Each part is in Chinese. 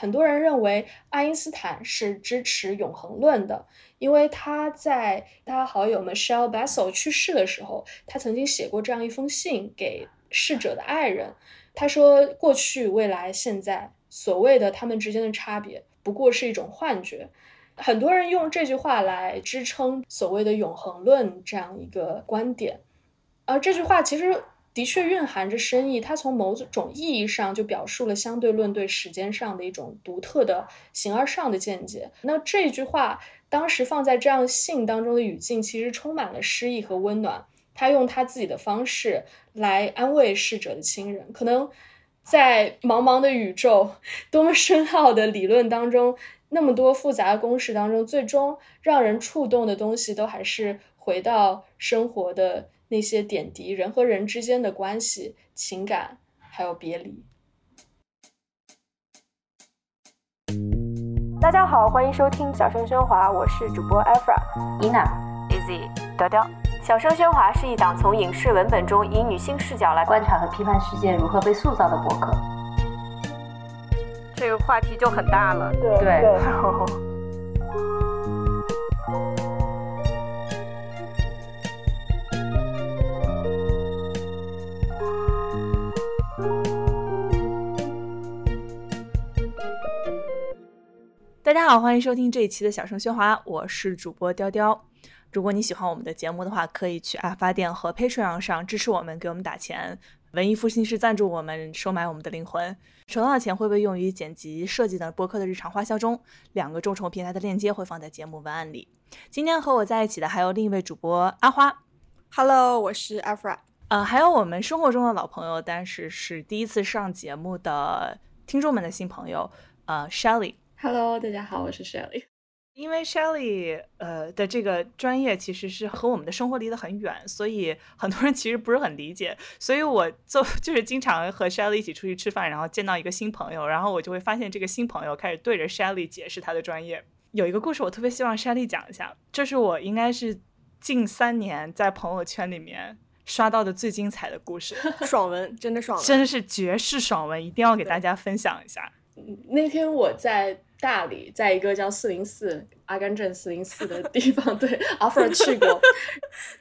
很多人认为爱因斯坦是支持永恒论的，因为他在他好友 Michelle Bessel 去世的时候，他曾经写过这样一封信给逝者的爱人。他说：“过去、未来、现在，所谓的他们之间的差别，不过是一种幻觉。”很多人用这句话来支撑所谓的永恒论这样一个观点，而这句话其实的确蕴含着深意。它从某种意义上就表述了相对论对时间上的一种独特的形而上的见解。那这句话当时放在这样信当中的语境，其实充满了诗意和温暖。他用他自己的方式来安慰逝者的亲人，可能在茫茫的宇宙、多么深奥的理论当中。那么多复杂的公式当中，最终让人触动的东西，都还是回到生活的那些点滴，人和人之间的关系、情感，还有别离。大家好，欢迎收听小声喧哗，我是主播 Efra、伊娜、Easy、雕雕。小声喧哗是一档从影视文本中以女性视角来观察和批判世界如何被塑造的博客。这个话题就很大了，对。大家 好，欢迎收听这一期的小声喧哗，我是主播雕雕。如果你喜欢我们的节目的话，可以去爱发电和 Patreon 上支持我们，给我们打钱。文艺复兴是赞助我们，收买我们的灵魂。收到的钱会被用于剪辑、设计等播客的日常花销中。两个众筹平台的链接会放在节目文案里。今天和我在一起的还有另一位主播阿花。Hello，我是 Afra。呃，还有我们生活中的老朋友，但是是第一次上节目的听众们的新朋友，呃，Shelly。Hello，大家好，我是 Shelly。因为 Shelly 呃的这个专业其实是和我们的生活离得很远，所以很多人其实不是很理解。所以我就 就是经常和 Shelly 一起出去吃饭，然后见到一个新朋友，然后我就会发现这个新朋友开始对着 Shelly 解释他的专业。有一个故事我特别希望 Shelly 讲一下，这是我应该是近三年在朋友圈里面刷到的最精彩的故事，爽文，真的爽文，真的是绝世爽文，一定要给大家分享一下。那天我在。大理，在一个叫四零四阿甘镇四零四的地方，对，offer 去过，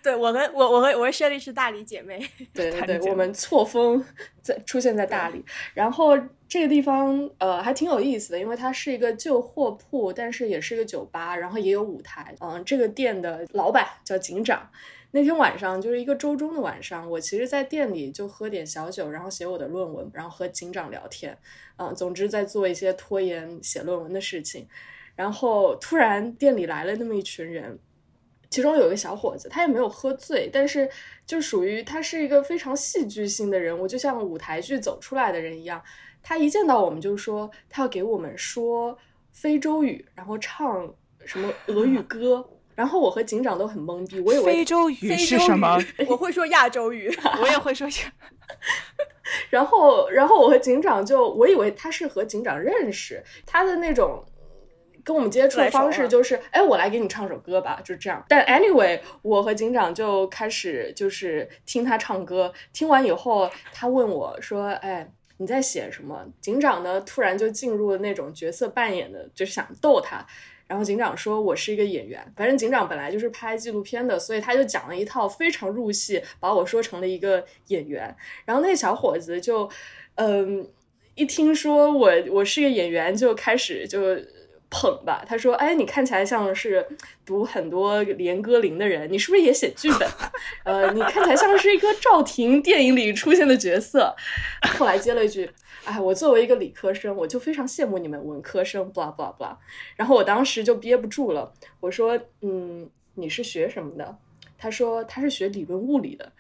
对我和我我和我和 Shelly 是大理姐妹，对 对对，我们错峰在出现在大理，然后这个地方呃还挺有意思的，因为它是一个旧货铺，但是也是一个酒吧，然后也有舞台，嗯，这个店的老板叫警长。那天晚上就是一个周中的晚上，我其实，在店里就喝点小酒，然后写我的论文，然后和警长聊天，嗯，总之在做一些拖延写论文的事情。然后突然店里来了那么一群人，其中有一个小伙子，他也没有喝醉，但是就属于他是一个非常戏剧性的人物，就像舞台剧走出来的人一样。他一见到我们就说他要给我们说非洲语，然后唱什么俄语歌。然后我和警长都很懵逼，我以为非洲语是什么？我会说亚洲语，我也会说亚。然后，然后我和警长就，我以为他是和警长认识，他的那种跟我们接触的方式就是，哎，我来给你唱首歌吧，就这样。但 anyway，我和警长就开始就是听他唱歌，听完以后，他问我说：“哎，你在写什么？”警长呢，突然就进入了那种角色扮演的，就是想逗他。然后警长说：“我是一个演员，反正警长本来就是拍纪录片的，所以他就讲了一套非常入戏，把我说成了一个演员。然后那小伙子就，嗯，一听说我我是个演员，就开始就捧吧。他说：‘哎，你看起来像是读很多连歌林的人，你是不是也写剧本？呃，你看起来像是一个赵婷电影里出现的角色。’后来接了一句。”哎，我作为一个理科生，我就非常羡慕你们文科生，blah blah blah。然后我当时就憋不住了，我说：“嗯，你是学什么的？”他说：“他是学理论物理的。”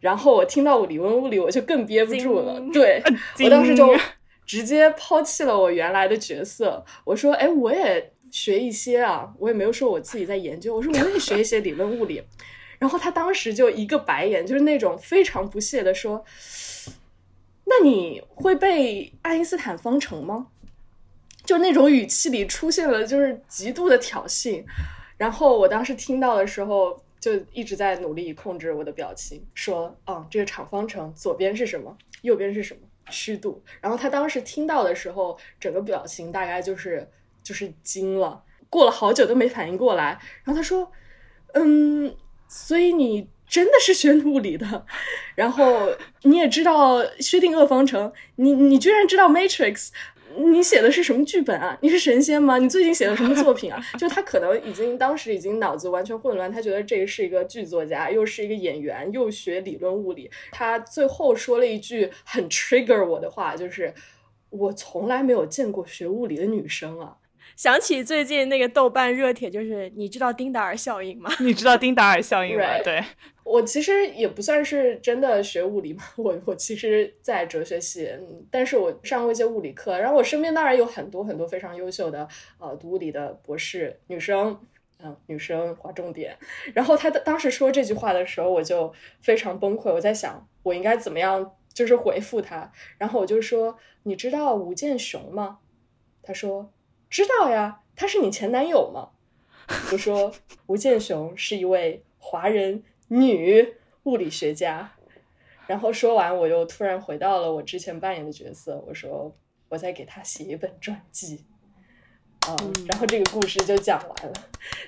然后我听到我理论物理，我就更憋不住了。对我当时就直接抛弃了我原来的角色，我说：“哎，我也学一些啊，我也没有说我自己在研究，我说我也学一些理论物理。”然后他当时就一个白眼，就是那种非常不屑的说。那你会背爱因斯坦方程吗？就那种语气里出现了就是极度的挑衅，然后我当时听到的时候就一直在努力控制我的表情，说：“嗯，这个场方程左边是什么，右边是什么？”虚度。然后他当时听到的时候，整个表情大概就是就是惊了，过了好久都没反应过来。然后他说：“嗯，所以你真的是学物理的，然后你也知道薛定谔方程，你你居然知道 Matrix。”你写的是什么剧本啊？你是神仙吗？你最近写的什么作品啊？就他可能已经当时已经脑子完全混乱，他觉得这是一个剧作家，又是一个演员，又学理论物理。他最后说了一句很 trigger 我的话，就是我从来没有见过学物理的女生啊。想起最近那个豆瓣热帖，就是你知道丁达尔效应吗？你知道丁达尔效应吗？对我其实也不算是真的学物理嘛，我我其实在哲学系，但是我上过一些物理课，然后我身边当然有很多很多非常优秀的呃读物理的博士女生，嗯，女生划重点。然后他当时说这句话的时候，我就非常崩溃，我在想我应该怎么样就是回复他，然后我就说你知道吴健雄吗？他说。知道呀，他是你前男友吗？我说吴健雄是一位华人女物理学家。然后说完，我又突然回到了我之前扮演的角色。我说我在给他写一本传记。嗯，然后这个故事就讲完了。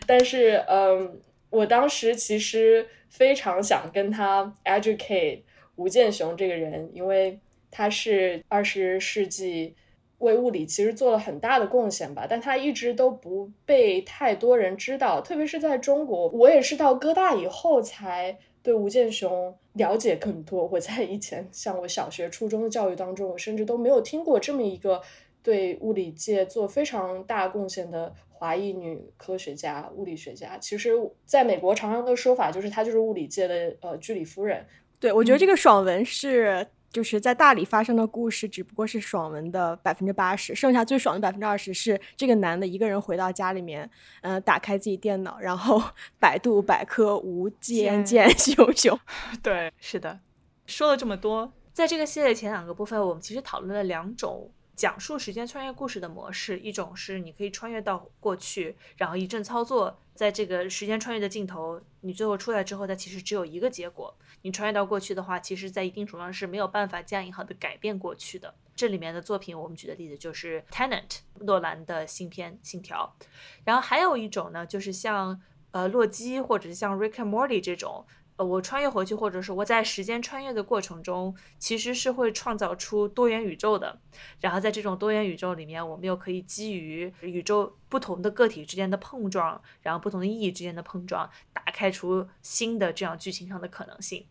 但是，嗯，我当时其实非常想跟他 educate 吴健雄这个人，因为他是二十世纪。为物理其实做了很大的贡献吧，但他一直都不被太多人知道，特别是在中国。我也是到哥大以后才对吴健雄了解更多。我在以前像我小学、初中的教育当中，我甚至都没有听过这么一个对物理界做非常大贡献的华裔女科学家、物理学家。其实，在美国常常的说法就是她就是物理界的呃居里夫人。对，我觉得这个爽文是。就是在大理发生的故事，只不过是爽文的百分之八十，剩下最爽的百分之二十是这个男的一个人回到家里面，嗯，打开自己电脑，然后 百度百科无间见熊熊。对，是的。说了这么多，在这个系列前两个部分，我们其实讨论了两种。讲述时间穿越故事的模式，一种是你可以穿越到过去，然后一阵操作，在这个时间穿越的尽头，你最后出来之后，它其实只有一个结果。你穿越到过去的话，其实在一定程度上是没有办法加引号的改变过去的。这里面的作品，我们举的例子就是《Tenant》诺兰的新片《信条》，然后还有一种呢，就是像呃洛基或者是像《Rick and Morty》这种。我穿越回去，或者是我在时间穿越的过程中，其实是会创造出多元宇宙的。然后在这种多元宇宙里面，我们又可以基于宇宙不同的个体之间的碰撞，然后不同的意义之间的碰撞，打开出新的这样剧情上的可能性。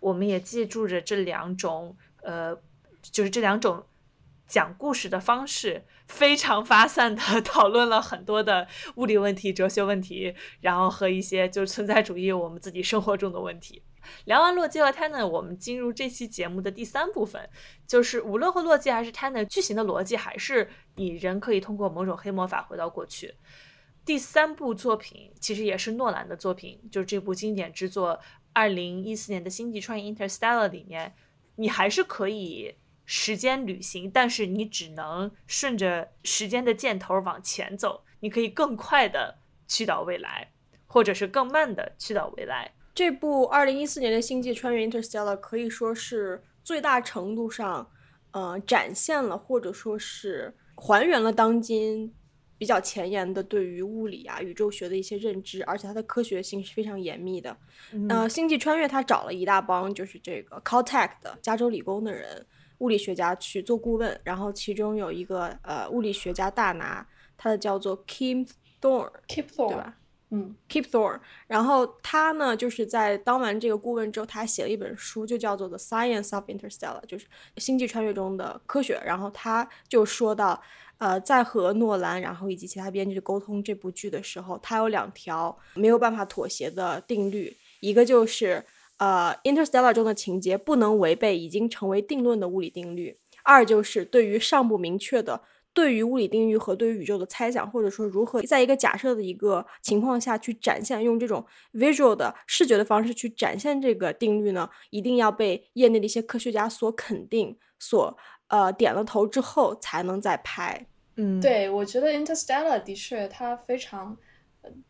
我们也借助着这两种，呃，就是这两种。讲故事的方式非常发散的 讨论了很多的物理问题、哲学问题，然后和一些就是存在主义我们自己生活中的问题。聊完洛基和 Tanner，我们进入这期节目的第三部分，就是无论和洛基还是 Tanner，剧情的逻辑还是你人可以通过某种黑魔法回到过去。第三部作品其实也是诺兰的作品，就是这部经典之作，二零一四年的《星际穿越 Interstellar》里面，你还是可以。时间旅行，但是你只能顺着时间的箭头往前走，你可以更快的去到未来，或者是更慢的去到未来。这部二零一四年的《星际穿越 Interstellar》可以说是最大程度上，呃，展现了或者说是还原了当今比较前沿的对于物理啊、宇宙学的一些认知，而且它的科学性是非常严密的。呃，《星际穿越》它找了一大帮就是这个 Caltech 的加州理工的人。物理学家去做顾问，然后其中有一个呃物理学家大拿，他的叫做 Kim Thorne，Keep Thorne 对吧？嗯，Keep Thorne。然后他呢，就是在当完这个顾问之后，他还写了一本书，就叫做《The Science of Interstellar》，就是星际穿越中的科学。然后他就说到，呃，在和诺兰，然后以及其他编剧沟通这部剧的时候，他有两条没有办法妥协的定律，一个就是。呃，《Interstellar》中的情节不能违背已经成为定论的物理定律。二就是对于尚不明确的对于物理定律和对于宇宙的猜想，或者说如何在一个假设的一个情况下去展现，用这种 visual 的视觉的方式去展现这个定律呢，一定要被业内的一些科学家所肯定，所呃点了头之后才能再拍。嗯，对，我觉得《Interstellar》的确它非常。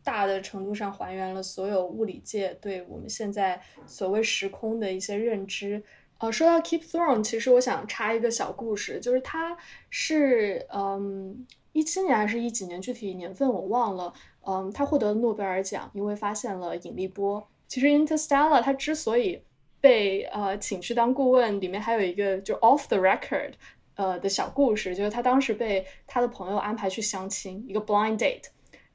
大的程度上还原了所有物理界对我们现在所谓时空的一些认知。哦，说到 Keep Throne，其实我想插一个小故事，就是他是嗯一七年还是一几年，具体年份我忘了。嗯，他获得诺贝尔奖，因为发现了引力波。其实 Interstellar 它之所以被呃请去当顾问，里面还有一个就 off the record 呃的小故事，就是他当时被他的朋友安排去相亲，一个 blind date，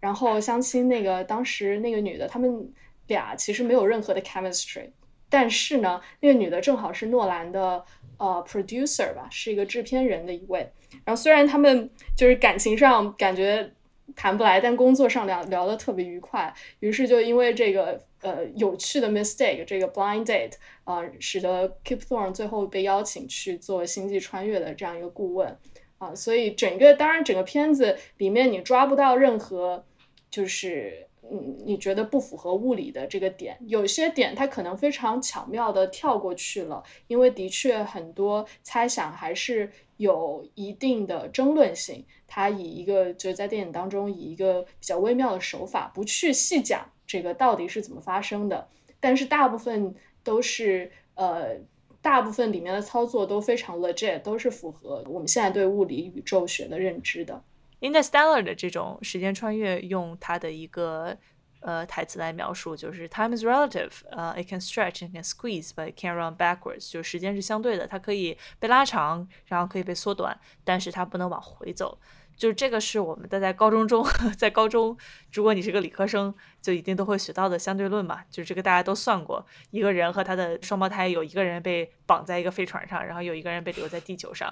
然后相亲那个当时那个女的，他们俩其实没有任何的 chemistry。但是呢，那个女的正好是诺兰的呃 producer 吧，是一个制片人的一位。然后虽然他们就是感情上感觉谈不来，但工作上聊聊得特别愉快。于是就因为这个呃有趣的 mistake，这个 blind date 啊，使得 Kip Thorne 最后被邀请去做星际穿越的这样一个顾问啊。所以整个当然整个片子里面你抓不到任何就是。嗯，你觉得不符合物理的这个点，有些点它可能非常巧妙的跳过去了，因为的确很多猜想还是有一定的争论性。它以一个就是在电影当中以一个比较微妙的手法，不去细讲这个到底是怎么发生的，但是大部分都是呃，大部分里面的操作都非常 legit，都是符合我们现在对物理宇宙学的认知的。Interstellar 的这种时间穿越，用它的一个呃台词来描述，就是 Time is relative，呃，it can stretch and can squeeze，but it can run backwards。就是时间是相对的，它可以被拉长，然后可以被缩短，但是它不能往回走。就是这个是我们在高中中，在高中，如果你是个理科生，就一定都会学到的相对论嘛。就是这个大家都算过，一个人和他的双胞胎，有一个人被绑在一个飞船上，然后有一个人被留在地球上。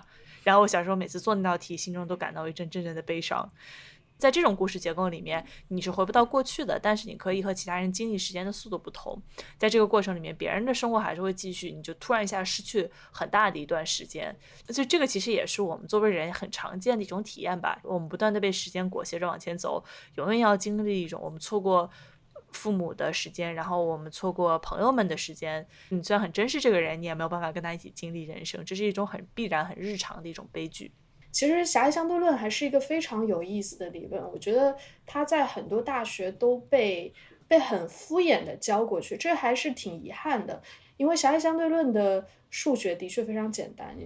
然后我小时候每次做那道题，心中都感到一阵阵阵的悲伤。在这种故事结构里面，你是回不到过去的，但是你可以和其他人经历时间的速度不同。在这个过程里面，别人的生活还是会继续，你就突然一下失去很大的一段时间。所以这个其实也是我们作为人很常见的一种体验吧。我们不断的被时间裹挟着往前走，永远要经历一种我们错过。父母的时间，然后我们错过朋友们的时间。你虽然很珍视这个人，你也没有办法跟他一起经历人生，这是一种很必然、很日常的一种悲剧。其实狭义相对论还是一个非常有意思的理论，我觉得它在很多大学都被被很敷衍的教过去，这还是挺遗憾的。因为狭义相对论的数学的确非常简单，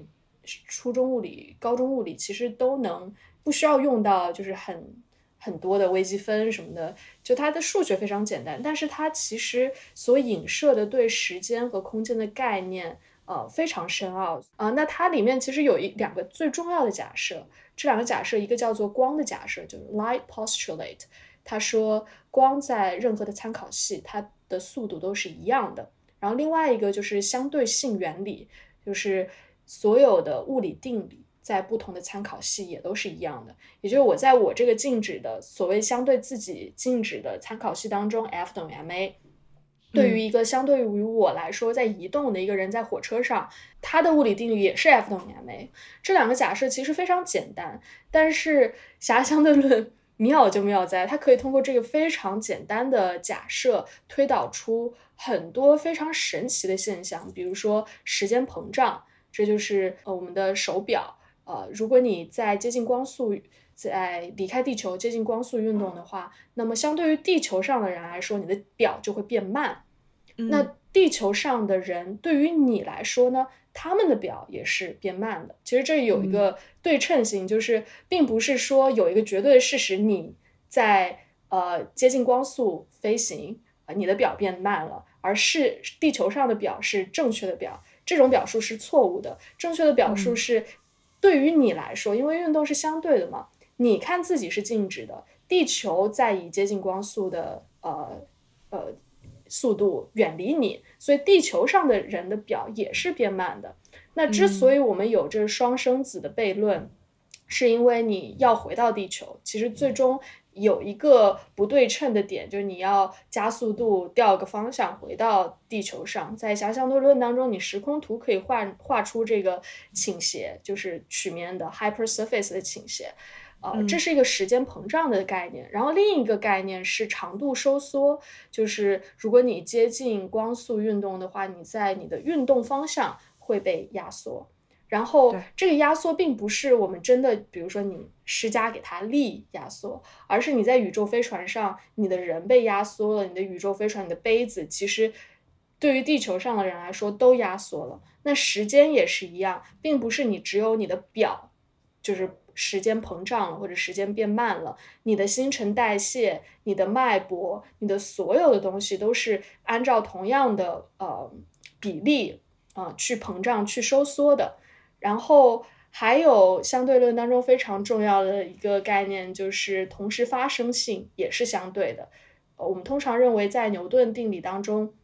初中物理、高中物理其实都能不需要用到，就是很。很多的微积分什么的，就它的数学非常简单，但是它其实所影射的对时间和空间的概念，呃，非常深奥啊。那它里面其实有一两个最重要的假设，这两个假设一个叫做光的假设，就是 light postulate，他说光在任何的参考系，它的速度都是一样的。然后另外一个就是相对性原理，就是所有的物理定理。在不同的参考系也都是一样的，也就是我在我这个静止的所谓相对自己静止的参考系当中，F 等于 ma。对于一个相对于我来说在移动的一个人在火车上，他的物理定律也是 F 等于 ma。这两个假设其实非常简单，但是狭义相对论妙就妙在它可以通过这个非常简单的假设推导出很多非常神奇的现象，比如说时间膨胀，这就是呃我们的手表。呃，如果你在接近光速，在离开地球接近光速运动的话，那么相对于地球上的人来说，你的表就会变慢。那地球上的人对于你来说呢，他们的表也是变慢的。其实这有一个对称性，就是并不是说有一个绝对的事实，你在呃接近光速飞行，你的表变慢了，而是地球上的表是正确的表，这种表述是错误的。正确的表述是。对于你来说，因为运动是相对的嘛，你看自己是静止的，地球在以接近光速的呃呃速度远离你，所以地球上的人的表也是变慢的。那之所以我们有这双生子的悖论，是因为你要回到地球，其实最终。有一个不对称的点，就是你要加速度调个方向回到地球上。在狭相对论当中，你时空图可以画画出这个倾斜，就是曲面的 hypersurface 的倾斜，呃，这是一个时间膨胀的概念。然后另一个概念是长度收缩，就是如果你接近光速运动的话，你在你的运动方向会被压缩。然后这个压缩并不是我们真的，比如说你施加给它力压缩，而是你在宇宙飞船上，你的人被压缩了，你的宇宙飞船、你的杯子其实对于地球上的人来说都压缩了。那时间也是一样，并不是你只有你的表，就是时间膨胀了或者时间变慢了，你的新陈代谢、你的脉搏、你的所有的东西都是按照同样的呃比例啊去膨胀、去收缩的。然后还有相对论当中非常重要的一个概念，就是同时发生性也是相对的。我们通常认为在牛顿定理当中。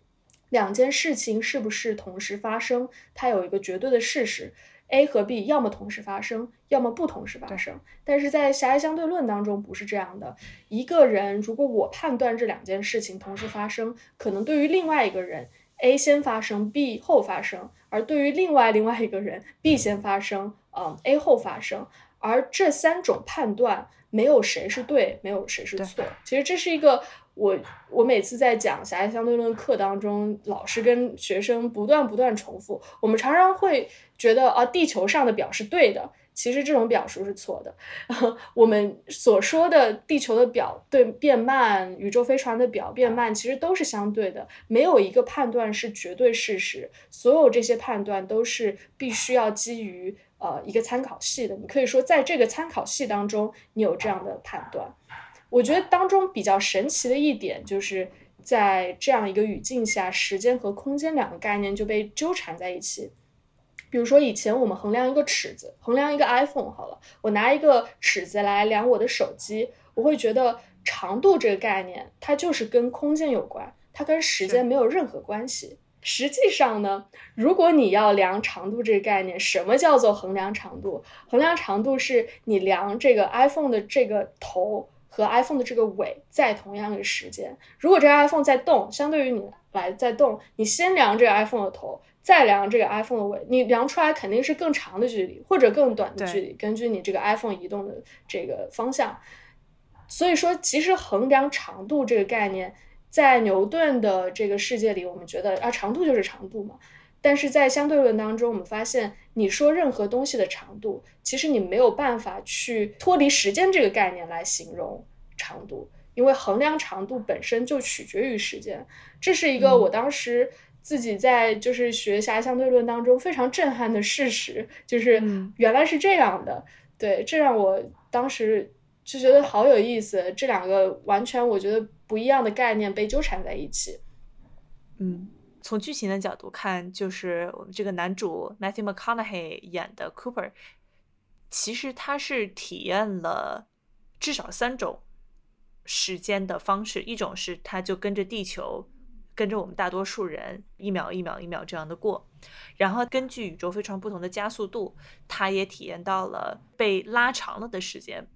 两件事情是不是同时发生？它有一个绝对的事实：A 和 B 要么同时发生，要么不同时发生。但是在狭义相对论当中不是这样的。一个人如果我判断这两件事情同时发生，可能对于另外一个人，A 先发生，B 后发生；而对于另外另外一个人，B 先发生，嗯，A 后发生。而这三种判断没有谁是对，没有谁是错。其实这是一个。我我每次在讲狭义相对论课当中，老师跟学生不断不断重复，我们常常会觉得啊，地球上的表是对的，其实这种表述是错的。我们所说的地球的表对变慢，宇宙飞船的表变慢，其实都是相对的，没有一个判断是绝对事实，所有这些判断都是必须要基于呃一个参考系的。你可以说在这个参考系当中，你有这样的判断。我觉得当中比较神奇的一点，就是在这样一个语境下，时间和空间两个概念就被纠缠在一起。比如说，以前我们衡量一个尺子，衡量一个 iPhone 好了，我拿一个尺子来量我的手机，我会觉得长度这个概念，它就是跟空间有关，它跟时间没有任何关系。实际上呢，如果你要量长度这个概念，什么叫做衡量长度？衡量长度是你量这个 iPhone 的这个头。和 iPhone 的这个尾在同样的时间，如果这个 iPhone 在动，相对于你来在动，你先量这个 iPhone 的头，再量这个 iPhone 的尾，你量出来肯定是更长的距离或者更短的距离，根据你这个 iPhone 移动的这个方向。所以说，其实衡量长度这个概念，在牛顿的这个世界里，我们觉得啊，长度就是长度嘛。但是在相对论当中，我们发现，你说任何东西的长度，其实你没有办法去脱离时间这个概念来形容长度，因为衡量长度本身就取决于时间。这是一个我当时自己在就是学狭义相对论当中非常震撼的事实，就是原来是这样的。对，这让我当时就觉得好有意思，这两个完全我觉得不一样的概念被纠缠在一起。嗯。从剧情的角度看，就是我们这个男主 Matthew McConaughey 演的 Cooper，其实他是体验了至少三种时间的方式。一种是他就跟着地球，跟着我们大多数人一秒一秒一秒这样的过，然后根据宇宙飞船不同的加速度，他也体验到了被拉长了的时间。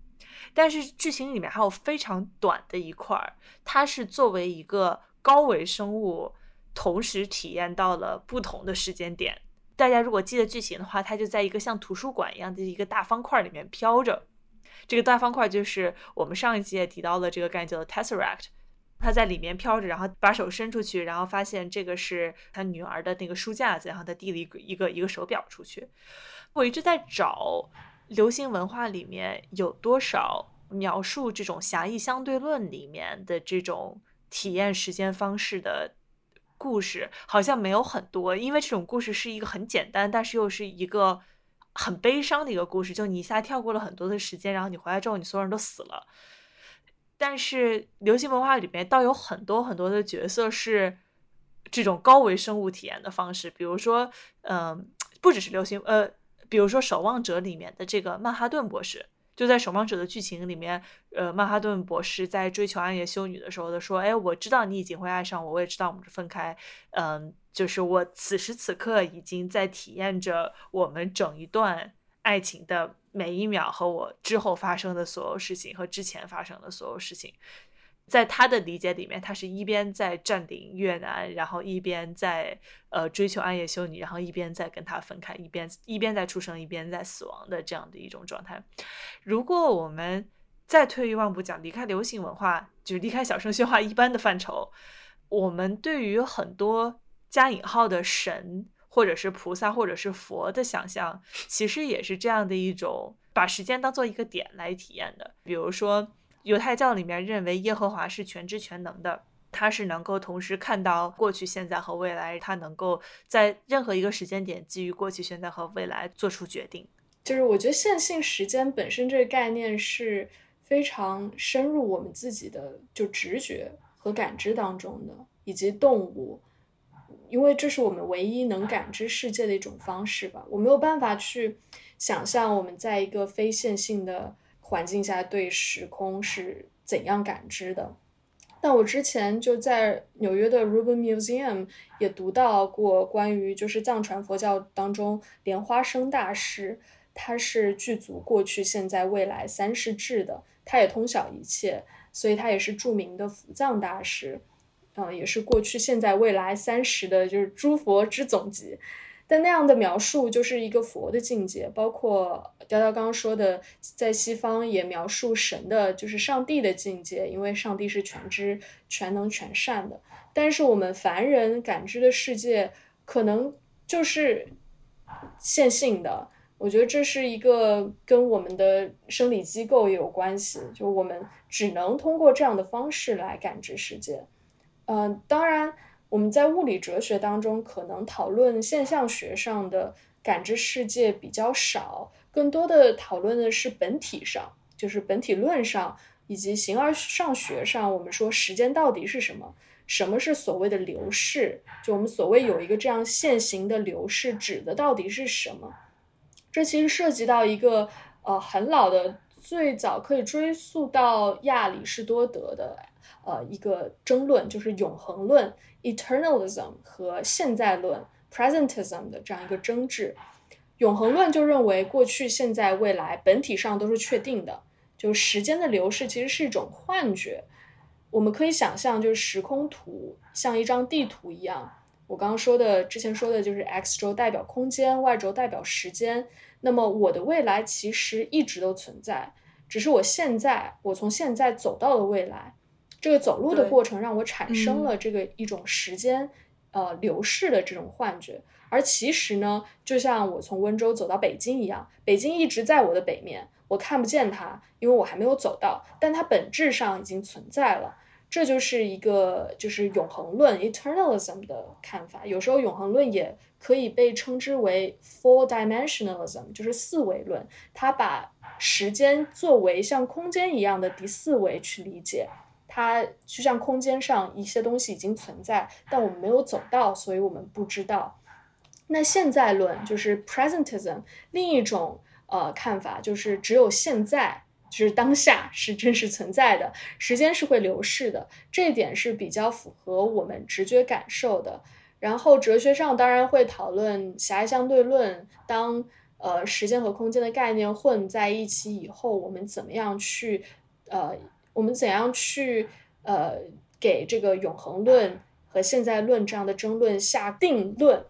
但是剧情里面还有非常短的一块儿，它是作为一个高维生物。同时体验到了不同的时间点。大家如果记得剧情的话，它就在一个像图书馆一样的一个大方块里面飘着。这个大方块就是我们上一集也提到了这个概念叫做 tesseract。他在里面飘着，然后把手伸出去，然后发现这个是他女儿的那个书架子，然后他递了一个一个一个手表出去。我一直在找流行文化里面有多少描述这种狭义相对论里面的这种体验时间方式的。故事好像没有很多，因为这种故事是一个很简单，但是又是一个很悲伤的一个故事。就你一下跳过了很多的时间，然后你回来之后，你所有人都死了。但是流行文化里面倒有很多很多的角色是这种高维生物体验的方式，比如说，嗯，不只是流行，呃，比如说《守望者》里面的这个曼哈顿博士。就在《守望者》的剧情里面，呃，曼哈顿博士在追求暗夜修女的时候，他说：“哎，我知道你已经会爱上我，我也知道我们是分开，嗯，就是我此时此刻已经在体验着我们整一段爱情的每一秒和我之后发生的所有事情和之前发生的所有事情。”在他的理解里面，他是一边在占领越南，然后一边在呃追求暗夜修女，然后一边在跟他分开，一边一边在出生，一边在死亡的这样的一种状态。如果我们再退一万步讲，离开流行文化，就是离开小声喧哗一般的范畴，我们对于很多加引号的神，或者是菩萨，或者是佛的想象，其实也是这样的一种把时间当做一个点来体验的，比如说。犹太教里面认为耶和华是全知全能的，他是能够同时看到过去、现在和未来，他能够在任何一个时间点基于过去、现在和未来做出决定。就是我觉得线性时间本身这个概念是非常深入我们自己的就直觉和感知当中的，以及动物，因为这是我们唯一能感知世界的一种方式吧。我没有办法去想象我们在一个非线性的环境下对时空是怎样感知的。但我之前就在纽约的 Rubin Museum 也读到过关于就是藏传佛教当中莲花生大师，他是具足过去、现在、未来三世智的，他也通晓一切，所以他也是著名的佛藏大师，嗯，也是过去、现在、未来三十的就是诸佛之总集。但那样的描述就是一个佛的境界，包括雕雕刚刚说的，在西方也描述神的，就是上帝的境界，因为上帝是全知、全能、全善的。但是我们凡人感知的世界，可能就是线性的。我觉得这是一个跟我们的生理机构也有关系，就我们只能通过这样的方式来感知世界。嗯，当然。我们在物理哲学当中，可能讨论现象学上的感知世界比较少，更多的讨论的是本体上，就是本体论上，以及形而上学上。我们说时间到底是什么？什么是所谓的流逝？就我们所谓有一个这样现行的流逝，指的到底是什么？这其实涉及到一个呃很老的，最早可以追溯到亚里士多德的呃一个争论，就是永恒论。Eternalism 和现在论 （Presentism） 的这样一个争执，永恒论就认为过去、现在、未来本体上都是确定的，就时间的流逝其实是一种幻觉。我们可以想象，就是时空图像一张地图一样。我刚刚说的，之前说的就是 x 轴代表空间，y 轴代表时间。那么我的未来其实一直都存在，只是我现在，我从现在走到了未来。这个走路的过程让我产生了这个一种时间，呃，流逝的这种幻觉。而其实呢，就像我从温州走到北京一样，北京一直在我的北面，我看不见它，因为我还没有走到，但它本质上已经存在了。这就是一个就是永恒论 （eternalism） 的看法。有时候永恒论也可以被称之为 four-dimensionalism，就是四维论。它把时间作为像空间一样的第四维去理解。它就像空间上一些东西已经存在，但我们没有走到，所以我们不知道。那现在论就是 presentism，另一种呃看法就是只有现在，就是当下是真实存在的，时间是会流逝的，这一点是比较符合我们直觉感受的。然后哲学上当然会讨论狭义相对论，当呃时间和空间的概念混在一起以后，我们怎么样去呃。我们怎样去呃给这个永恒论和现在论这样的争论下定论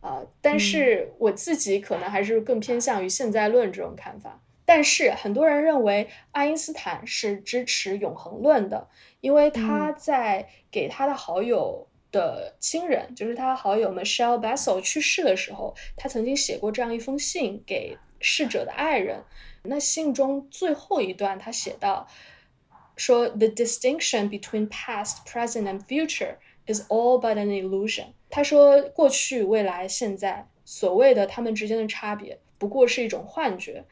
呃？但是我自己可能还是更偏向于现在论这种看法。但是很多人认为爱因斯坦是支持永恒论的，因为他在给他的好友的亲人，就是他好友 Michelle Bassel 去世的时候，他曾经写过这样一封信给逝者的爱人。那信中最后一段，他写道。说，the distinction between past, present, and future is all but an illusion。他说，过去、未来、现在，所谓的他们之间的差别，不过是一种幻觉。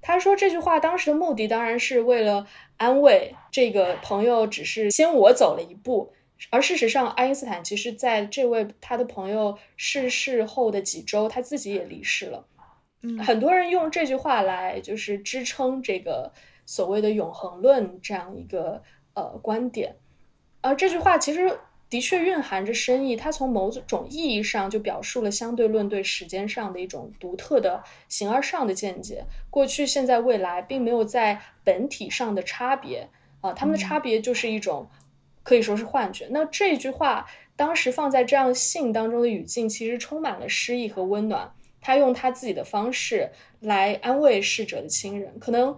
他说这句话当时的目的，当然是为了安慰这个朋友，只是先我走了一步。而事实上，爱因斯坦其实在这位他的朋友逝世后的几周，他自己也离世了。嗯，很多人用这句话来就是支撑这个。所谓的永恒论这样一个呃观点，而这句话其实的确蕴含着深意。它从某种意义上就表述了相对论对时间上的一种独特的形而上的见解。过去、现在、未来并没有在本体上的差别啊，他们的差别就是一种可以说是幻觉。那这句话当时放在这样信当中的语境，其实充满了诗意和温暖。他用他自己的方式来安慰逝者的亲人，可能。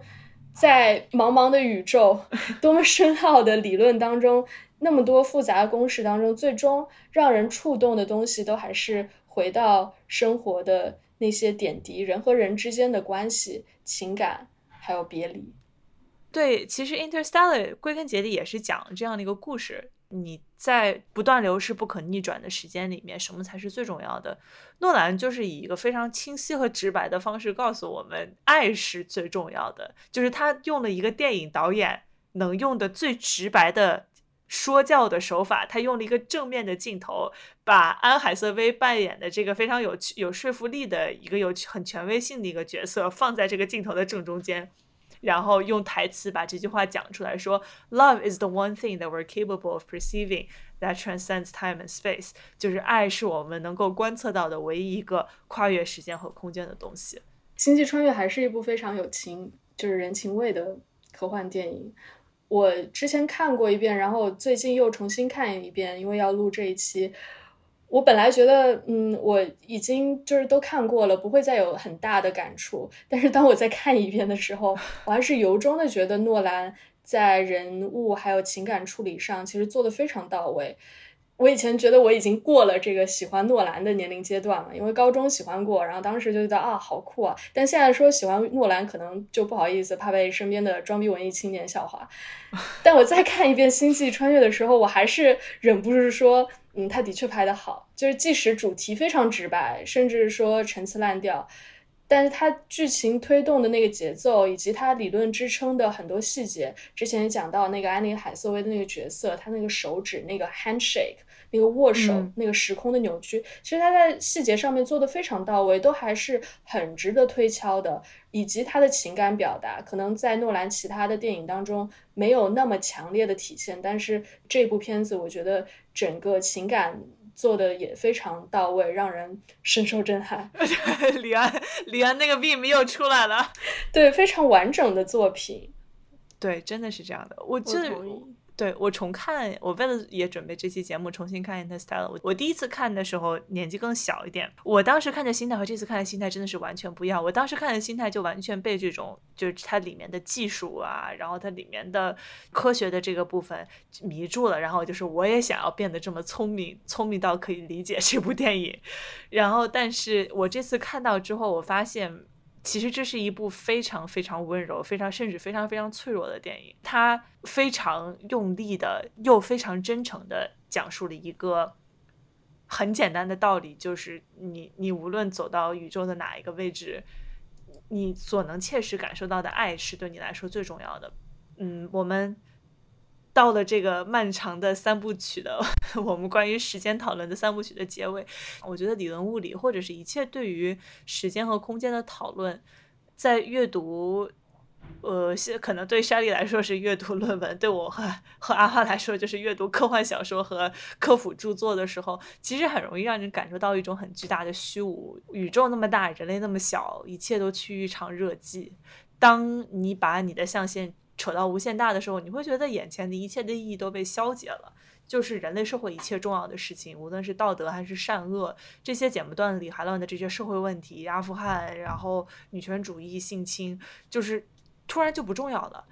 在茫茫的宇宙，多么深奥的理论当中，那么多复杂的公式当中，最终让人触动的东西，都还是回到生活的那些点滴，人和人之间的关系、情感，还有别离。对，其实《Interstellar》归根结底也是讲这样的一个故事。你在不断流逝、不可逆转的时间里面，什么才是最重要的？诺兰就是以一个非常清晰和直白的方式告诉我们，爱是最重要的。就是他用了一个电影导演能用的最直白的说教的手法，他用了一个正面的镜头，把安海瑟薇扮演的这个非常有有说服力的一个有很权威性的一个角色放在这个镜头的正中间。然后用台词把这句话讲出来，说 “Love is the one thing that we're capable of perceiving that transcends time and space”，就是爱是我们能够观测到的唯一一个跨越时间和空间的东西。星际穿越还是一部非常有情，就是人情味的科幻电影。我之前看过一遍，然后最近又重新看一遍，因为要录这一期。我本来觉得，嗯，我已经就是都看过了，不会再有很大的感触。但是当我再看一遍的时候，我还是由衷的觉得诺兰在人物还有情感处理上其实做的非常到位。我以前觉得我已经过了这个喜欢诺兰的年龄阶段了，因为高中喜欢过，然后当时就觉得啊好酷啊。但现在说喜欢诺兰，可能就不好意思，怕被身边的装逼文艺青年笑话。但我再看一遍《星际穿越》的时候，我还是忍不住说。嗯，他的确拍得好，就是即使主题非常直白，甚至说陈词滥调，但是它剧情推动的那个节奏，以及它理论支撑的很多细节，之前也讲到那个安妮海瑟薇的那个角色，她那个手指那个 handshake，那个握手，那个时空的扭曲，其实他在细节上面做的非常到位，都还是很值得推敲的，以及他的情感表达，可能在诺兰其他的电影当中没有那么强烈的体现，但是这部片子我觉得。整个情感做的也非常到位，让人深受震撼。李安，李安那个 meme 又出来了。对，非常完整的作品。对，真的是这样的。我就。对我重看，我为了也准备这期节目重新看《Interstellar》。我我第一次看的时候年纪更小一点，我当时看的心态和这次看的心态真的是完全不一样。我当时看的心态就完全被这种就是它里面的技术啊，然后它里面的科学的这个部分迷住了。然后就是我也想要变得这么聪明，聪明到可以理解这部电影。然后，但是我这次看到之后，我发现。其实这是一部非常非常温柔、非常甚至非常非常脆弱的电影。它非常用力的，又非常真诚的讲述了一个很简单的道理，就是你你无论走到宇宙的哪一个位置，你所能切实感受到的爱是对你来说最重要的。嗯，我们。到了这个漫长的三部曲的 我们关于时间讨论的三部曲的结尾，我觉得理论物理或者是一切对于时间和空间的讨论，在阅读，呃，现可能对莎莉来说是阅读论文，对我和和阿花来说就是阅读科幻小说和科普著作的时候，其实很容易让人感受到一种很巨大的虚无。宇宙那么大，人类那么小，一切都趋于一场热寂。当你把你的象限。扯到无限大的时候，你会觉得眼前的一切的意义都被消解了。就是人类社会一切重要的事情，无论是道德还是善恶，这些剪不断理还乱的这些社会问题，阿富汗，然后女权主义、性侵，就是突然就不重要了。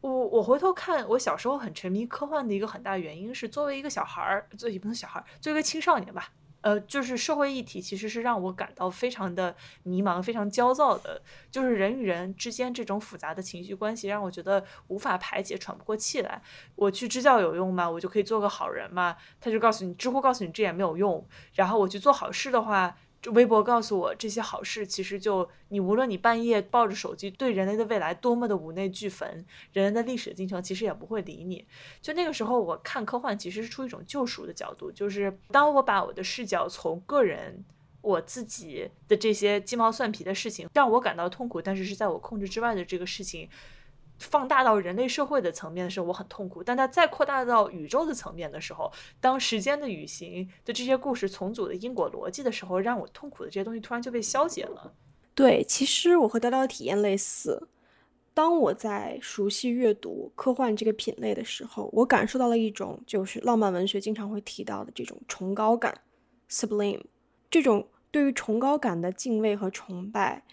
我我回头看，我小时候很沉迷科幻的一个很大原因是，作为一个小孩儿，也不能小孩儿，作为一个青少年吧。呃，就是社会议题其实是让我感到非常的迷茫、非常焦躁的。就是人与人之间这种复杂的情绪关系，让我觉得无法排解、喘不过气来。我去支教有用吗？我就可以做个好人吗？他就告诉你，知乎告诉你这也没有用。然后我去做好事的话。微博告诉我，这些好事其实就你无论你半夜抱着手机对人类的未来多么的五内俱焚，人类的历史进程其实也不会理你。就那个时候，我看科幻其实是出于一种救赎的角度，就是当我把我的视角从个人我自己的这些鸡毛蒜皮的事情让我感到痛苦，但是是在我控制之外的这个事情。放大到人类社会的层面的时候，我很痛苦；但它再扩大到宇宙的层面的时候，当时间的旅行的这些故事重组的因果逻辑的时候，让我痛苦的这些东西突然就被消解了。对，其实我和雕雕的体验类似。当我在熟悉阅读科幻这个品类的时候，我感受到了一种就是浪漫文学经常会提到的这种崇高感 （sublime），这种对于崇高感的敬畏和崇拜。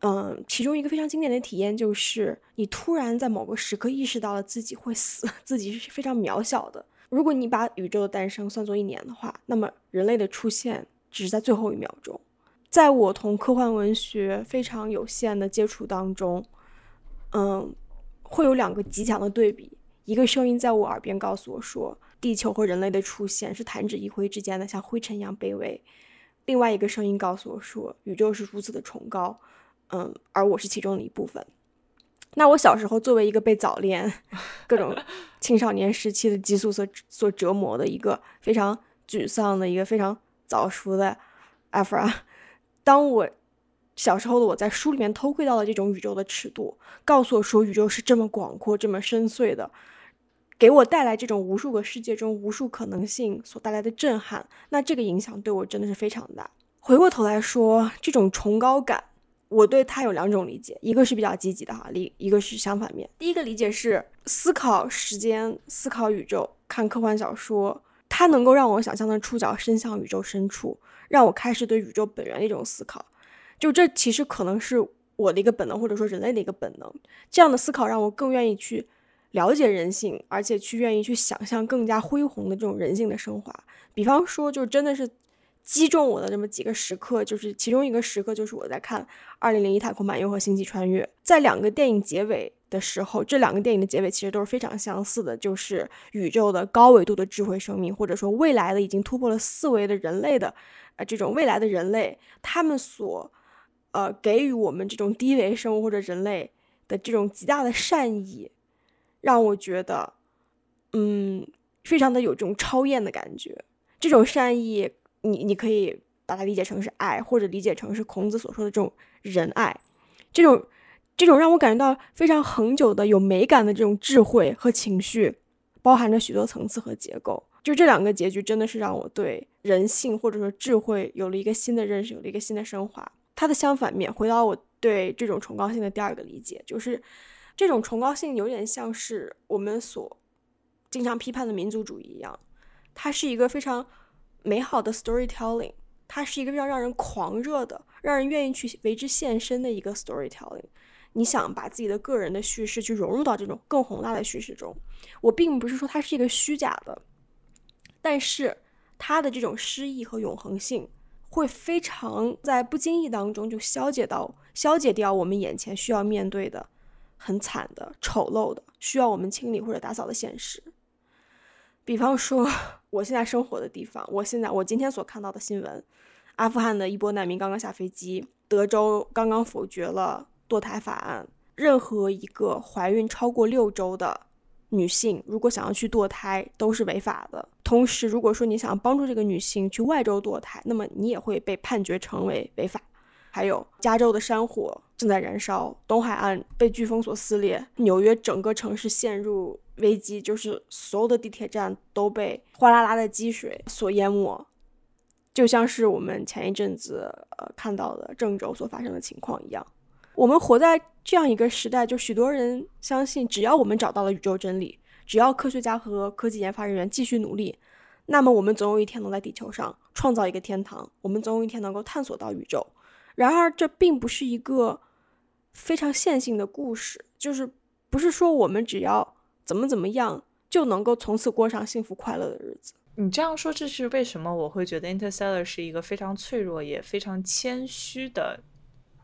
嗯，其中一个非常经典的体验就是，你突然在某个时刻意识到了自己会死，自己是非常渺小的。如果你把宇宙的诞生算作一年的话，那么人类的出现只是在最后一秒钟。在我同科幻文学非常有限的接触当中，嗯，会有两个极强的对比，一个声音在我耳边告诉我说，地球和人类的出现是弹指一挥之间的，像灰尘一样卑微。另外一个声音告诉我说，宇宙是如此的崇高，嗯，而我是其中的一部分。那我小时候作为一个被早恋、各种 青少年时期的激素所所折磨的一个非常沮丧的一个非常早熟的艾弗拉，当我小时候的我在书里面偷窥到了这种宇宙的尺度，告诉我说宇宙是这么广阔、这么深邃的。给我带来这种无数个世界中无数可能性所带来的震撼，那这个影响对我真的是非常大。回过头来说，这种崇高感，我对他有两种理解，一个是比较积极的哈，理一个是相反面。第一个理解是思考时间、思考宇宙，看科幻小说，它能够让我想象的触角伸向宇宙深处，让我开始对宇宙本源的一种思考。就这其实可能是我的一个本能，或者说人类的一个本能。这样的思考让我更愿意去。了解人性，而且去愿意去想象更加恢宏的这种人性的升华。比方说，就真的是击中我的这么几个时刻，就是其中一个时刻就是我在看《二零零一太空漫游》和《星际穿越》。在两个电影结尾的时候，这两个电影的结尾其实都是非常相似的，就是宇宙的高维度的智慧生命，或者说未来的已经突破了四维的人类的，呃，这种未来的人类，他们所呃给予我们这种低维生物或者人类的这种极大的善意。让我觉得，嗯，非常的有这种超验的感觉。这种善意，你你可以把它理解成是爱，或者理解成是孔子所说的这种仁爱。这种这种让我感觉到非常恒久的有美感的这种智慧和情绪，包含着许多层次和结构。就这两个结局，真的是让我对人性或者说智慧有了一个新的认识，有了一个新的升华。它的相反面，回到我对这种崇高性的第二个理解，就是。这种崇高性有点像是我们所经常批判的民族主义一样，它是一个非常美好的 storytelling，它是一个非常让人狂热的、让人愿意去为之献身的一个 storytelling。你想把自己的个人的叙事去融入到这种更宏大的叙事中，我并不是说它是一个虚假的，但是它的这种诗意和永恒性会非常在不经意当中就消解到、消解掉我们眼前需要面对的。很惨的、丑陋的，需要我们清理或者打扫的现实。比方说，我现在生活的地方，我现在我今天所看到的新闻：阿富汗的一波难民刚刚下飞机，德州刚刚否决了堕胎法案。任何一个怀孕超过六周的女性，如果想要去堕胎，都是违法的。同时，如果说你想帮助这个女性去外州堕胎，那么你也会被判决成为违法。还有加州的山火正在燃烧，东海岸被飓风所撕裂，纽约整个城市陷入危机，就是所有的地铁站都被哗啦啦的积水所淹没，就像是我们前一阵子呃看到的郑州所发生的情况一样。我们活在这样一个时代，就许多人相信，只要我们找到了宇宙真理，只要科学家和科技研发人员继续努力，那么我们总有一天能在地球上创造一个天堂，我们总有一天能够探索到宇宙。然而，这并不是一个非常线性的故事，就是不是说我们只要怎么怎么样就能够从此过上幸福快乐的日子。你这样说，这是为什么？我会觉得《Interstellar》是一个非常脆弱也非常谦虚的，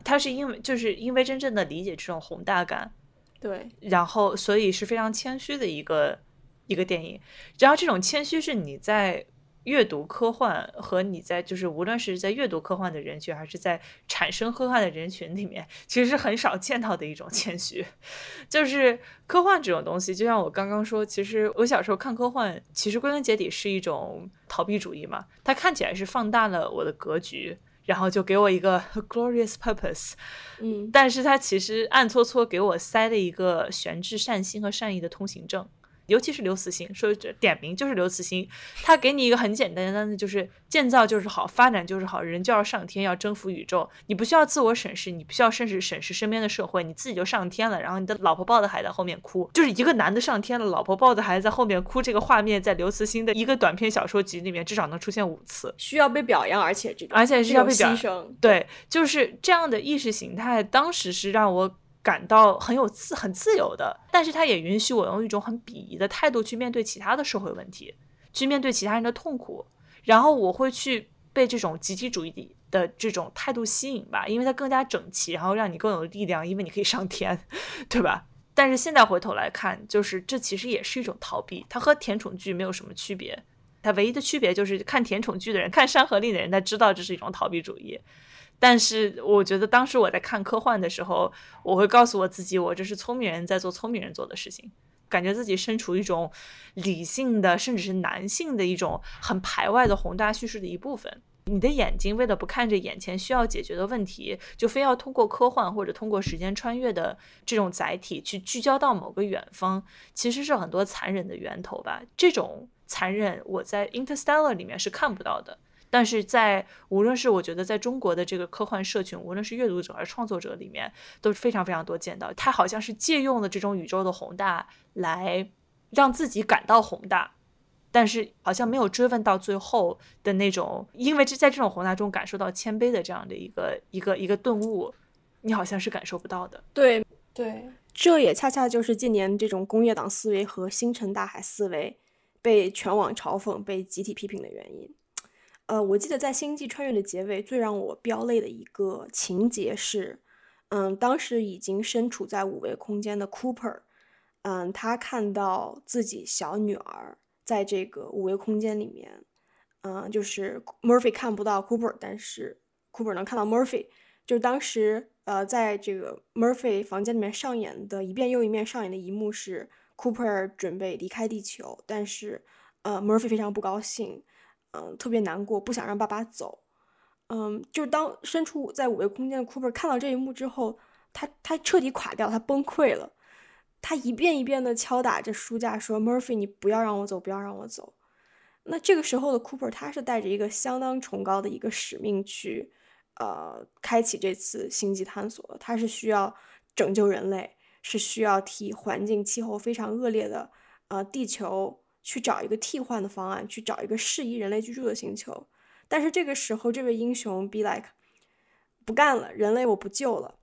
它是因为就是因为真正的理解这种宏大感，对，然后所以是非常谦虚的一个一个电影。然后这种谦虚是你在。阅读科幻和你在就是无论是在阅读科幻的人群，还是在产生科幻的人群里面，其实是很少见到的一种谦虚。就是科幻这种东西，就像我刚刚说，其实我小时候看科幻，其实归根结底是一种逃避主义嘛。它看起来是放大了我的格局，然后就给我一个 glorious purpose，嗯，但是它其实暗搓搓给我塞了一个悬置善心和善意的通行证。尤其是刘慈欣说点名就是刘慈欣，他给你一个很简单的，就是建造就是好，发展就是好，人就要上天，要征服宇宙。你不需要自我审视，你不需要甚至审视身边的社会，你自己就上天了。然后你的老婆抱着孩子在后面哭，就是一个男的上天了，老婆抱着孩子在后面哭，这个画面在刘慈欣的一个短篇小说集里面至少能出现五次，需要被表扬，而且这而且是要被表扬。对，就是这样的意识形态，当时是让我。感到很有自很自由的，但是他也允许我用一种很鄙夷的态度去面对其他的社会问题，去面对其他人的痛苦，然后我会去被这种集体主义的这种态度吸引吧，因为它更加整齐，然后让你更有力量，因为你可以上天，对吧？但是现在回头来看，就是这其实也是一种逃避，它和甜宠剧没有什么区别。它唯一的区别就是看甜宠剧的人，看《山河令》的人，他知道这是一种逃避主义。但是我觉得当时我在看科幻的时候，我会告诉我自己，我这是聪明人在做聪明人做的事情，感觉自己身处一种理性的，甚至是男性的一种很排外的宏大叙事的一部分。你的眼睛为了不看着眼前需要解决的问题，就非要通过科幻或者通过时间穿越的这种载体去聚焦到某个远方，其实是很多残忍的源头吧。这种残忍我在《Interstellar》里面是看不到的，但是在无论是我觉得在中国的这个科幻社群，无论是阅读者还是创作者里面，都是非常非常多见到。他好像是借用了这种宇宙的宏大来让自己感到宏大。但是好像没有追问到最后的那种，因为这在这种宏大中感受到谦卑的这样的一个一个一个顿悟，你好像是感受不到的。对对，这也恰恰就是近年这种工业党思维和星辰大海思维被全网嘲讽、被集体批评的原因。呃，我记得在《星际穿越》的结尾，最让我飙泪的一个情节是，嗯，当时已经身处在五维空间的 Cooper，嗯，他看到自己小女儿。在这个五维空间里面，嗯，就是 Murphy 看不到 Cooper，但是 Cooper 能看到 Murphy。就当时，呃，在这个 Murphy 房间里面上演的一遍又一遍上演的一幕是 Cooper 准备离开地球，但是，呃，Murphy 非常不高兴，嗯，特别难过，不想让爸爸走。嗯，就是当身处在五维空间的 Cooper 看到这一幕之后，他他彻底垮掉，他崩溃了。他一遍一遍地敲打着书架，说：“Murphy，你不要让我走，不要让我走。”那这个时候的 Cooper，他是带着一个相当崇高的一个使命去，呃，开启这次星际探索。他是需要拯救人类，是需要替环境气候非常恶劣的，呃，地球去找一个替换的方案，去找一个适宜人类居住的星球。但是这个时候，这位英雄 Be Like，不干了，人类我不救了。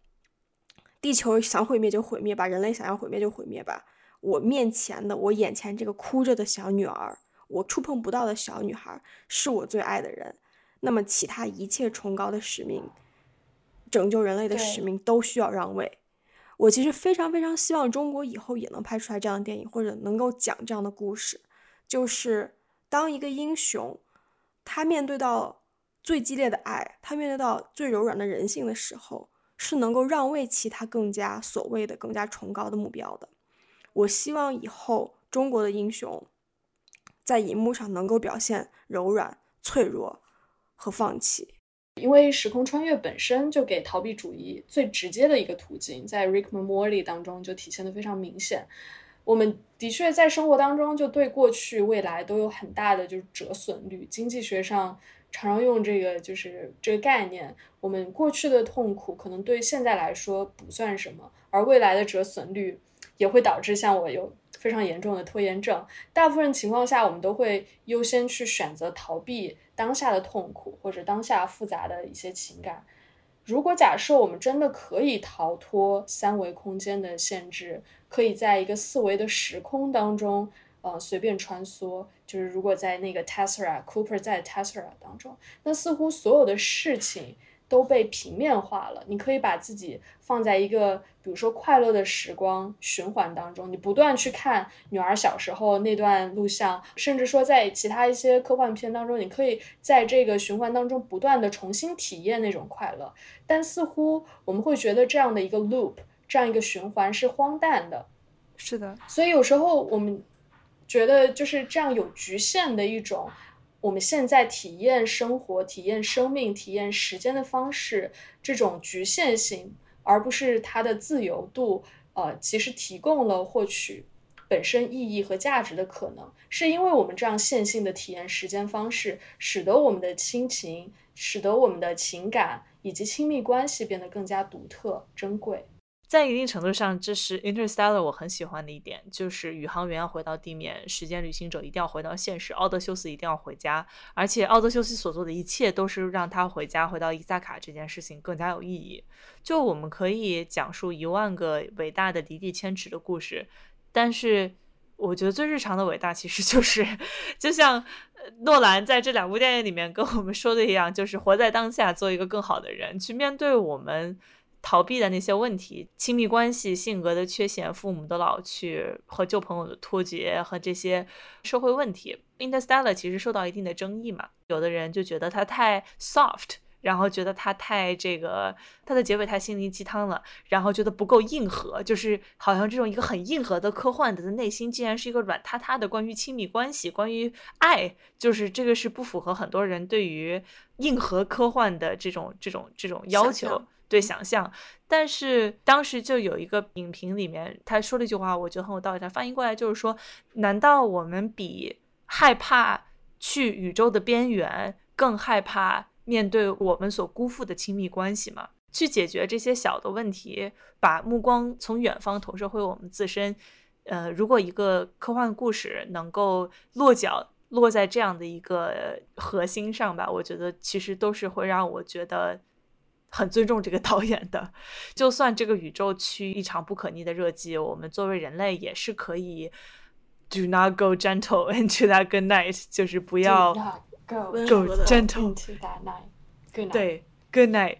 地球想毁灭就毁灭吧，人类想要毁灭就毁灭吧。我面前的，我眼前这个哭着的小女儿，我触碰不到的小女孩，是我最爱的人。那么，其他一切崇高的使命，拯救人类的使命，都需要让位。我其实非常非常希望中国以后也能拍出来这样的电影，或者能够讲这样的故事，就是当一个英雄，他面对到最激烈的爱，他面对到最柔软的人性的时候。是能够让位其他更加所谓的更加崇高的目标的。我希望以后中国的英雄在荧幕上能够表现柔软、脆弱和放弃，因为时空穿越本身就给逃避主义最直接的一个途径，在 Rick and Morty 当中就体现的非常明显。我们的确在生活当中就对过去、未来都有很大的就是折损率，经济学上。常常用这个就是这个概念，我们过去的痛苦可能对现在来说不算什么，而未来的折损率也会导致像我有非常严重的拖延症。大部分情况下，我们都会优先去选择逃避当下的痛苦或者当下复杂的一些情感。如果假设我们真的可以逃脱三维空间的限制，可以在一个四维的时空当中。呃，随便穿梭，就是如果在那个 Tessera Cooper 在 Tessera 当中，那似乎所有的事情都被平面化了。你可以把自己放在一个，比如说快乐的时光循环当中，你不断去看女儿小时候那段录像，甚至说在其他一些科幻片当中，你可以在这个循环当中不断的重新体验那种快乐。但似乎我们会觉得这样的一个 loop，这样一个循环是荒诞的。是的，所以有时候我们。觉得就是这样有局限的一种，我们现在体验生活、体验生命、体验时间的方式，这种局限性，而不是它的自由度，呃，其实提供了获取本身意义和价值的可能。是因为我们这样线性的体验时间方式，使得我们的亲情，使得我们的情感以及亲密关系变得更加独特、珍贵。在一定程度上，这是 Interstellar 我很喜欢的一点，就是宇航员要回到地面，时间旅行者一定要回到现实，奥德修斯一定要回家，而且奥德修斯所做的一切都是让他回家，回到伊萨卡这件事情更加有意义。就我们可以讲述一万个伟大的离地千尺的故事，但是我觉得最日常的伟大其实就是，就像诺兰在这两部电影里面跟我们说的一样，就是活在当下，做一个更好的人，去面对我们。逃避的那些问题，亲密关系、性格的缺陷、父母的老去和旧朋友的脱节和这些社会问题。Interstellar 其实受到一定的争议嘛，有的人就觉得它太 soft。然后觉得它太这个，它的结尾太心灵鸡汤了，然后觉得不够硬核，就是好像这种一个很硬核的科幻的内心，竟然是一个软塌塌的关于亲密关系、关于爱，就是这个是不符合很多人对于硬核科幻的这种这种这种要求，对想象。但是当时就有一个影评里面他说了一句话，我觉得很有道理。他翻译过来就是说：难道我们比害怕去宇宙的边缘更害怕？面对我们所辜负的亲密关系吗，去解决这些小的问题，把目光从远方投射回我们自身。呃，如果一个科幻故事能够落脚落在这样的一个核心上吧，我觉得其实都是会让我觉得很尊重这个导演的。就算这个宇宙趋一场不可逆的热季，我们作为人类也是可以 do not go gentle into that good night，就是不要。Go gentle into that night. Good night. 对，Good night.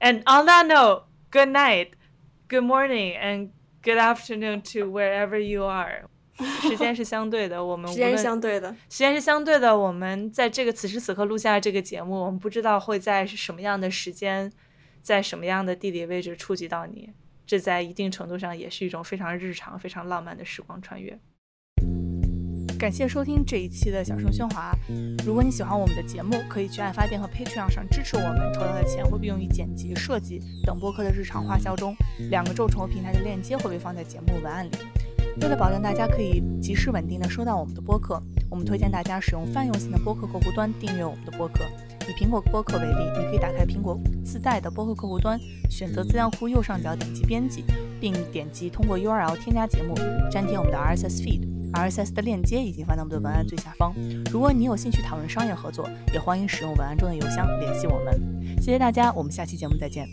And on that note, good night, good morning, and good afternoon to wherever you are. 时间是相对的，我们时间是相对的，时间是相对的。我们在这个此时此刻录下这个节目，我们不知道会在什么样的时间，在什么样的地理位置触及到你。这在一定程度上也是一种非常日常、非常浪漫的时光穿越。感谢收听这一期的小声喧哗。如果你喜欢我们的节目，可以去爱发电和 Patreon 上支持我们，筹到的钱会被用于剪辑、设计等播客的日常花销中。两个众筹平台的链接会被放在节目文案里。为了保证大家可以及时稳定的收到我们的播客，我们推荐大家使用泛用型的播客客户端订阅我们的播客。以苹果播客为例，你可以打开苹果自带的播客客户端，选择资料库右上角点击编辑，并点击通过 URL 添加节目，粘贴我们的 RSS feed。RSS 的链接已经放在我们的文案最下方。如果你有兴趣讨论商业合作，也欢迎使用文案中的邮箱联系我们。谢谢大家，我们下期节目再见。